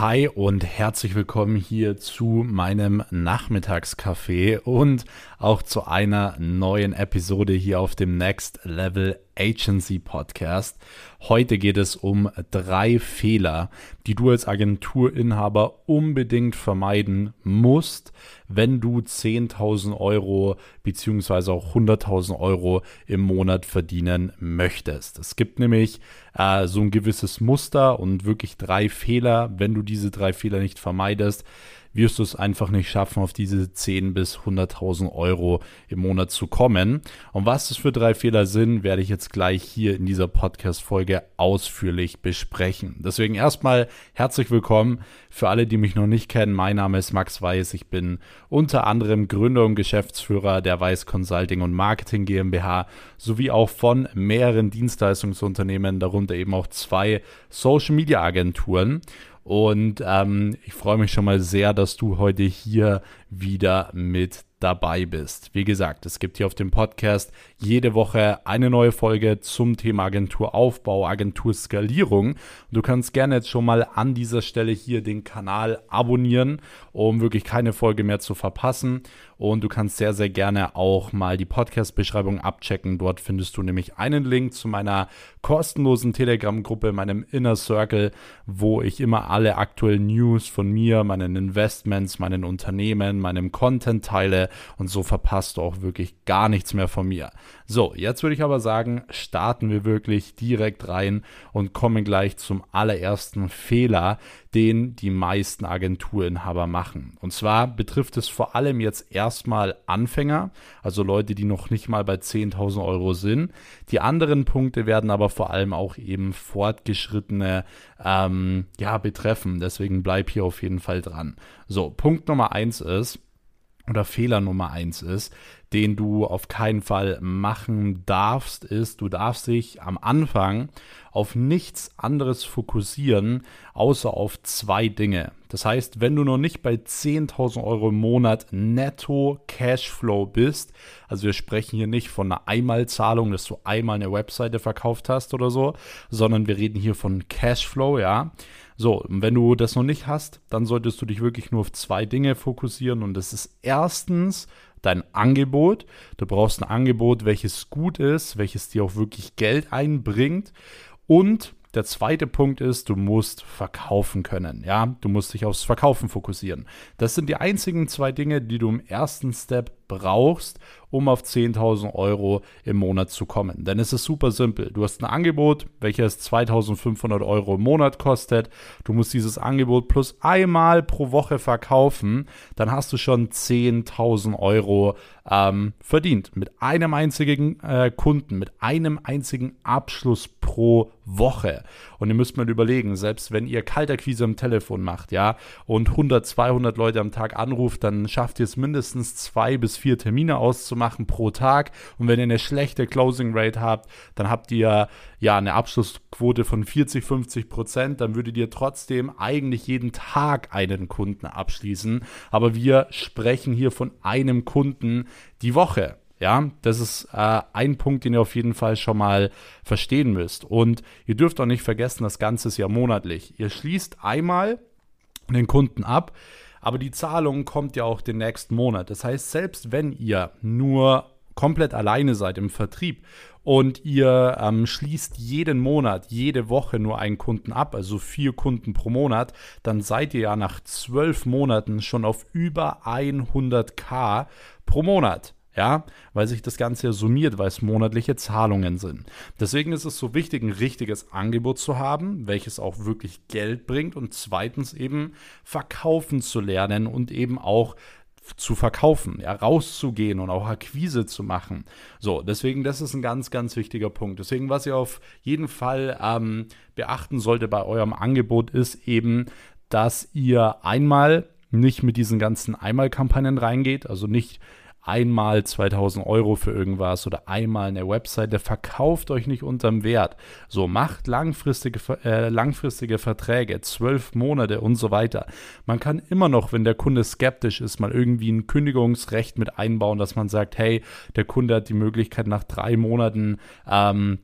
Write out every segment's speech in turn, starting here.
Hi und herzlich willkommen hier zu meinem Nachmittagscafé und auch zu einer neuen Episode hier auf dem Next Level Agency Podcast. Heute geht es um drei Fehler, die du als Agenturinhaber unbedingt vermeiden musst, wenn du 10.000 Euro beziehungsweise auch 100.000 Euro im Monat verdienen möchtest. Es gibt nämlich äh, so ein gewisses Muster und wirklich drei Fehler. Wenn du diese drei Fehler nicht vermeidest, wirst du es einfach nicht schaffen, auf diese 10.000 bis 100.000 Euro im Monat zu kommen. Und was das für drei Fehler sind, werde ich jetzt gleich hier in dieser Podcast-Folge ausführlich besprechen. Deswegen erstmal herzlich willkommen für alle, die mich noch nicht kennen. Mein Name ist Max Weiß. Ich bin unter anderem Gründer und Geschäftsführer der Weiß Consulting und Marketing GmbH sowie auch von mehreren Dienstleistungsunternehmen, darunter eben auch zwei Social Media Agenturen. Und ähm, ich freue mich schon mal sehr, dass du heute hier wieder mit dabei bist. Wie gesagt, es gibt hier auf dem Podcast jede Woche eine neue Folge zum Thema Agenturaufbau, Agenturskalierung. Du kannst gerne jetzt schon mal an dieser Stelle hier den Kanal abonnieren, um wirklich keine Folge mehr zu verpassen. Und du kannst sehr, sehr gerne auch mal die Podcast-Beschreibung abchecken. Dort findest du nämlich einen Link zu meiner kostenlosen Telegram-Gruppe, meinem Inner Circle, wo ich immer alle aktuellen News von mir, meinen Investments, meinen Unternehmen, meinem Content teile. Und so verpasst du auch wirklich gar nichts mehr von mir. So, jetzt würde ich aber sagen, starten wir wirklich direkt rein und kommen gleich zum allerersten Fehler, den die meisten Agenturinhaber machen. Und zwar betrifft es vor allem jetzt erstmal Anfänger, also Leute, die noch nicht mal bei 10.000 Euro sind. Die anderen Punkte werden aber vor allem auch eben Fortgeschrittene ähm, ja, betreffen. Deswegen bleib hier auf jeden Fall dran. So, Punkt Nummer eins ist, oder Fehler Nummer eins ist, den du auf keinen Fall machen darfst, ist, du darfst dich am Anfang auf nichts anderes fokussieren, außer auf zwei Dinge. Das heißt, wenn du noch nicht bei 10.000 Euro im Monat netto Cashflow bist, also wir sprechen hier nicht von einer Einmalzahlung, dass du einmal eine Webseite verkauft hast oder so, sondern wir reden hier von Cashflow, ja. So, wenn du das noch nicht hast, dann solltest du dich wirklich nur auf zwei Dinge fokussieren und das ist erstens dein Angebot. Du brauchst ein Angebot, welches gut ist, welches dir auch wirklich Geld einbringt und der zweite Punkt ist, du musst verkaufen können. Ja, du musst dich aufs Verkaufen fokussieren. Das sind die einzigen zwei Dinge, die du im ersten Step brauchst, um auf 10.000 Euro im Monat zu kommen. Denn es ist super simpel. Du hast ein Angebot, welches 2.500 Euro im Monat kostet. Du musst dieses Angebot plus einmal pro Woche verkaufen. Dann hast du schon 10.000 Euro ähm, verdient. Mit einem einzigen äh, Kunden, mit einem einzigen Abschluss pro Woche. Und ihr müsst mal überlegen, selbst wenn ihr Kaltakquise am Telefon macht, ja, und 100, 200 Leute am Tag anruft, dann schafft ihr es mindestens zwei bis vier Termine auszumachen pro Tag. Und wenn ihr eine schlechte Closing Rate habt, dann habt ihr ja eine Abschlussquote von 40, 50 Prozent. Dann würdet ihr trotzdem eigentlich jeden Tag einen Kunden abschließen. Aber wir sprechen hier von einem Kunden die Woche. Ja, das ist äh, ein Punkt, den ihr auf jeden Fall schon mal verstehen müsst. Und ihr dürft auch nicht vergessen, das Ganze ist ja monatlich. Ihr schließt einmal den Kunden ab, aber die Zahlung kommt ja auch den nächsten Monat. Das heißt, selbst wenn ihr nur komplett alleine seid im Vertrieb und ihr ähm, schließt jeden Monat, jede Woche nur einen Kunden ab, also vier Kunden pro Monat, dann seid ihr ja nach zwölf Monaten schon auf über 100k pro Monat ja, weil sich das Ganze summiert, weil es monatliche Zahlungen sind. Deswegen ist es so wichtig, ein richtiges Angebot zu haben, welches auch wirklich Geld bringt und zweitens eben verkaufen zu lernen und eben auch zu verkaufen, ja, rauszugehen und auch Akquise zu machen. So, deswegen, das ist ein ganz, ganz wichtiger Punkt. Deswegen, was ihr auf jeden Fall ähm, beachten sollte bei eurem Angebot, ist eben, dass ihr einmal nicht mit diesen ganzen Einmalkampagnen reingeht, also nicht einmal 2000 Euro für irgendwas oder einmal eine Webseite, verkauft euch nicht unterm Wert. So, macht langfristige, äh, langfristige Verträge, zwölf Monate und so weiter. Man kann immer noch, wenn der Kunde skeptisch ist, mal irgendwie ein Kündigungsrecht mit einbauen, dass man sagt, hey, der Kunde hat die Möglichkeit nach drei Monaten ähm,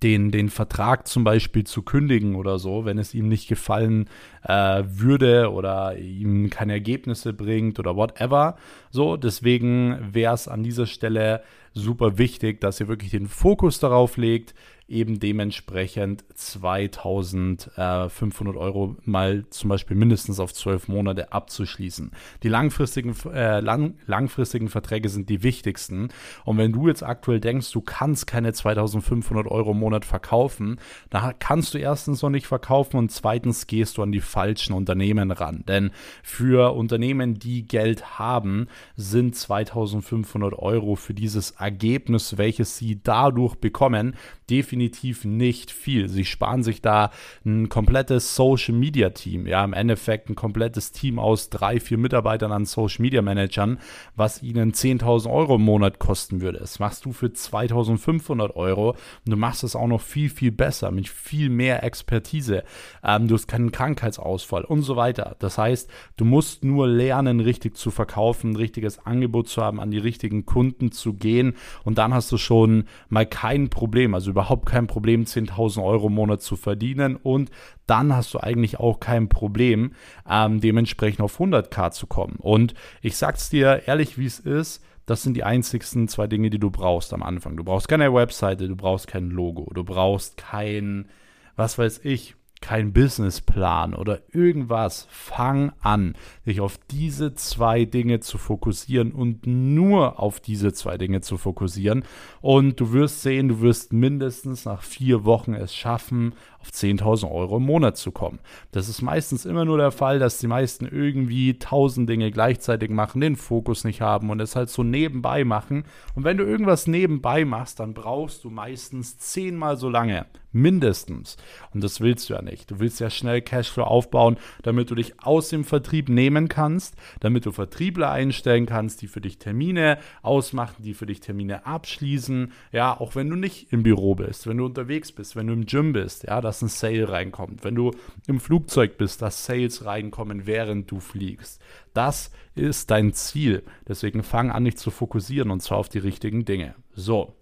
den, den Vertrag zum Beispiel zu kündigen oder so, wenn es ihm nicht gefallen äh, würde oder ihm keine Ergebnisse bringt oder whatever. So, deswegen wäre es an dieser Stelle super wichtig, dass ihr wirklich den Fokus darauf legt, eben dementsprechend 2500 Euro mal zum Beispiel mindestens auf zwölf Monate abzuschließen. Die langfristigen, äh, lang, langfristigen Verträge sind die wichtigsten. Und wenn du jetzt aktuell denkst, du kannst keine 2500 Euro im Monat verkaufen, dann kannst du erstens noch nicht verkaufen und zweitens gehst du an die falschen Unternehmen ran. Denn für Unternehmen, die Geld haben, sind 2500 Euro für dieses Ergebnis, welches sie dadurch bekommen, definitiv nicht viel. Sie sparen sich da ein komplettes Social Media Team, ja, im Endeffekt ein komplettes Team aus drei, vier Mitarbeitern an Social Media Managern, was ihnen 10.000 Euro im Monat kosten würde. Das machst du für 2.500 Euro und du machst es auch noch viel, viel besser, mit viel mehr Expertise. Ähm, du hast keinen Krankheitsausfall und so weiter. Das heißt, du musst nur lernen, richtig zu verkaufen, ein richtiges Angebot zu haben, an die richtigen Kunden zu gehen und dann hast du schon mal kein Problem. Also überhaupt kein Problem, 10.000 Euro im Monat zu verdienen und dann hast du eigentlich auch kein Problem, ähm, dementsprechend auf 100k zu kommen. Und ich sag's dir ehrlich, wie es ist. Das sind die einzigsten zwei Dinge, die du brauchst am Anfang. Du brauchst keine Webseite, du brauchst kein Logo, du brauchst kein, was weiß ich, kein Businessplan oder irgendwas. Fang an, dich auf diese zwei Dinge zu fokussieren und nur auf diese zwei Dinge zu fokussieren. Und du wirst sehen, du wirst mindestens nach vier Wochen es schaffen, auf 10.000 Euro im Monat zu kommen. Das ist meistens immer nur der Fall, dass die meisten irgendwie tausend Dinge gleichzeitig machen, den Fokus nicht haben und es halt so nebenbei machen. Und wenn du irgendwas nebenbei machst, dann brauchst du meistens zehnmal so lange. Mindestens. Und das willst du ja nicht. Du willst ja schnell Cashflow aufbauen, damit du dich aus dem Vertrieb nehmen kannst, damit du Vertriebler einstellen kannst, die für dich Termine ausmachen, die für dich Termine abschließen. Ja, auch wenn du nicht im Büro bist, wenn du unterwegs bist, wenn du im Gym bist, ja, dass ein Sale reinkommt. Wenn du im Flugzeug bist, dass Sales reinkommen, während du fliegst. Das ist dein Ziel. Deswegen fang an, dich zu fokussieren und zwar auf die richtigen Dinge. So,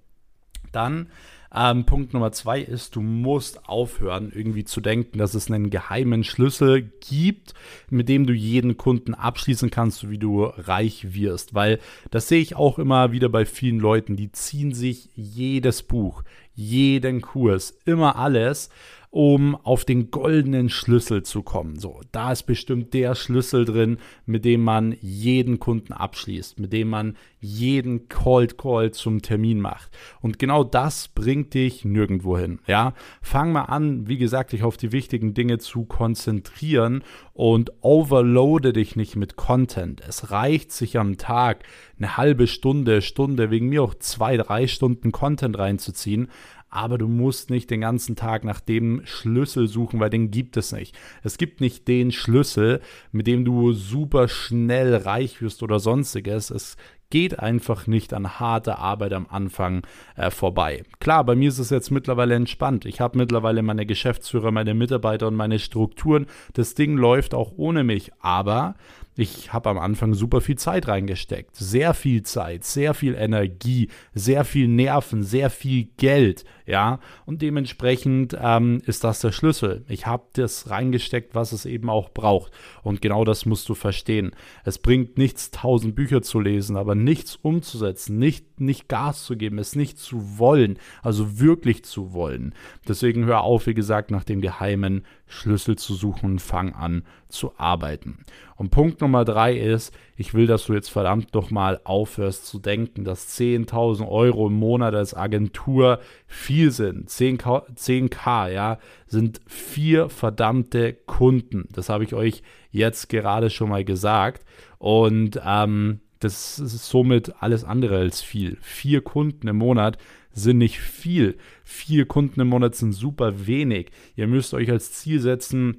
dann ähm, Punkt Nummer zwei ist, du musst aufhören, irgendwie zu denken, dass es einen geheimen Schlüssel gibt, mit dem du jeden Kunden abschließen kannst, so wie du reich wirst. Weil das sehe ich auch immer wieder bei vielen Leuten, die ziehen sich jedes Buch, jeden Kurs, immer alles um auf den goldenen Schlüssel zu kommen. So, da ist bestimmt der Schlüssel drin, mit dem man jeden Kunden abschließt, mit dem man jeden Cold Call zum Termin macht. Und genau das bringt dich nirgendwo hin. Ja, fang mal an, wie gesagt, dich auf die wichtigen Dinge zu konzentrieren und overloade dich nicht mit Content. Es reicht sich am Tag eine halbe Stunde, Stunde, wegen mir auch zwei, drei Stunden Content reinzuziehen aber du musst nicht den ganzen Tag nach dem Schlüssel suchen, weil den gibt es nicht. Es gibt nicht den Schlüssel, mit dem du super schnell reich wirst oder sonstiges. Es geht einfach nicht an harte Arbeit am Anfang äh, vorbei. Klar, bei mir ist es jetzt mittlerweile entspannt. Ich habe mittlerweile meine Geschäftsführer, meine Mitarbeiter und meine Strukturen. Das Ding läuft auch ohne mich, aber ich habe am Anfang super viel Zeit reingesteckt. Sehr viel Zeit, sehr viel Energie, sehr viel Nerven, sehr viel Geld. Ja, und dementsprechend ähm, ist das der Schlüssel. Ich habe das reingesteckt, was es eben auch braucht. Und genau das musst du verstehen. Es bringt nichts, tausend Bücher zu lesen, aber nichts umzusetzen, nicht, nicht Gas zu geben, es nicht zu wollen, also wirklich zu wollen. Deswegen hör auf, wie gesagt, nach dem geheimen Schlüssel zu suchen und fang an zu arbeiten. Und Punkt Nummer drei ist, ich will, dass du jetzt verdammt doch mal aufhörst zu denken, dass 10.000 Euro im Monat als Agentur viel sind. 10K, 10K, ja, sind vier verdammte Kunden. Das habe ich euch jetzt gerade schon mal gesagt. Und ähm, das ist somit alles andere als viel. Vier Kunden im Monat sind nicht viel. Vier Kunden im Monat sind super wenig. Ihr müsst euch als Ziel setzen,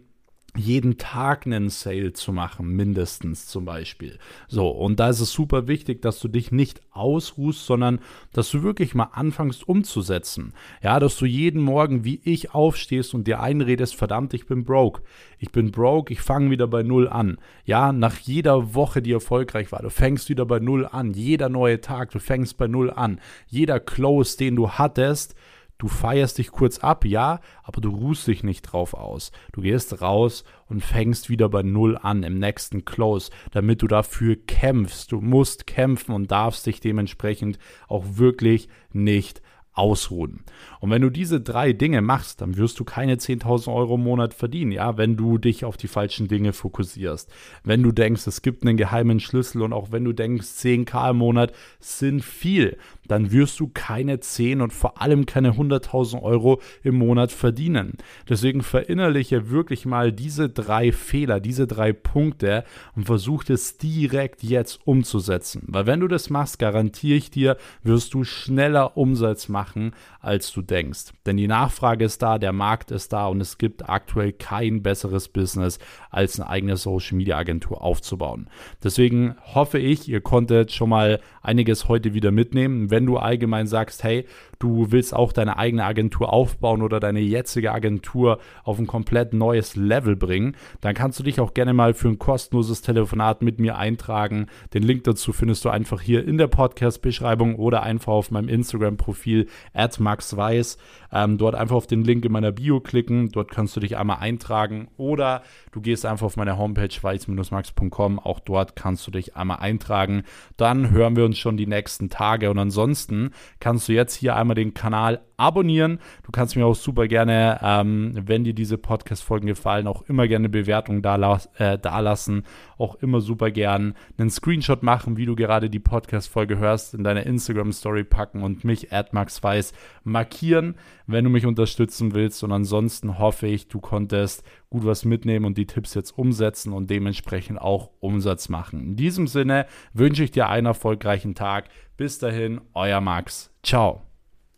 jeden Tag einen Sale zu machen, mindestens zum Beispiel. So, und da ist es super wichtig, dass du dich nicht ausruhst, sondern dass du wirklich mal anfängst umzusetzen. Ja, dass du jeden Morgen wie ich aufstehst und dir einredest, verdammt, ich bin broke. Ich bin broke, ich fange wieder bei Null an. Ja, nach jeder Woche, die erfolgreich war, du fängst wieder bei Null an. Jeder neue Tag, du fängst bei Null an. Jeder Close, den du hattest, Du feierst dich kurz ab, ja, aber du ruhst dich nicht drauf aus. Du gehst raus und fängst wieder bei Null an im nächsten Close, damit du dafür kämpfst. Du musst kämpfen und darfst dich dementsprechend auch wirklich nicht ausruhen. Und wenn du diese drei Dinge machst, dann wirst du keine 10.000 Euro im Monat verdienen, ja, wenn du dich auf die falschen Dinge fokussierst. Wenn du denkst, es gibt einen geheimen Schlüssel und auch wenn du denkst, 10k im Monat sind viel, dann wirst du keine 10 und vor allem keine 100.000 Euro im Monat verdienen. Deswegen verinnerliche wirklich mal diese drei Fehler, diese drei Punkte und versuch es direkt jetzt umzusetzen. Weil wenn du das machst, garantiere ich dir, wirst du schneller Umsatz machen, als du denkst. Denn die Nachfrage ist da, der Markt ist da und es gibt aktuell kein besseres Business, als eine eigene Social Media Agentur aufzubauen. Deswegen hoffe ich, ihr konntet schon mal einiges heute wieder mitnehmen. Wenn du allgemein sagst, hey, du willst auch deine eigene Agentur aufbauen oder deine jetzige Agentur auf ein komplett neues Level bringen, dann kannst du dich auch gerne mal für ein kostenloses Telefonat mit mir eintragen. Den Link dazu findest du einfach hier in der Podcast-Beschreibung oder einfach auf meinem Instagram-Profil at maxweiss. Ähm, dort einfach auf den Link in meiner Bio klicken. Dort kannst du dich einmal eintragen oder du gehst einfach auf meine Homepage weiß-max.com. Auch dort kannst du dich einmal eintragen. Dann hören wir uns schon die nächsten Tage und ansonsten kannst du jetzt hier einmal einmal den Kanal abonnieren. Du kannst mir auch super gerne, ähm, wenn dir diese Podcast-Folgen gefallen, auch immer gerne Bewertungen da, äh, lassen. Auch immer super gern einen Screenshot machen, wie du gerade die Podcast-Folge hörst, in deine Instagram-Story packen und mich, AdMaxWeiss, markieren, wenn du mich unterstützen willst. Und ansonsten hoffe ich, du konntest gut was mitnehmen und die Tipps jetzt umsetzen und dementsprechend auch Umsatz machen. In diesem Sinne wünsche ich dir einen erfolgreichen Tag. Bis dahin, euer Max. Ciao.